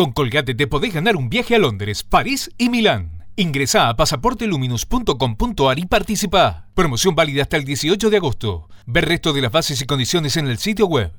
Con Colgate te podés ganar un viaje a Londres, París y Milán. Ingresa a pasaporteluminus.com.ar y participa. Promoción válida hasta el 18 de agosto. Ver resto de las bases y condiciones en el sitio web.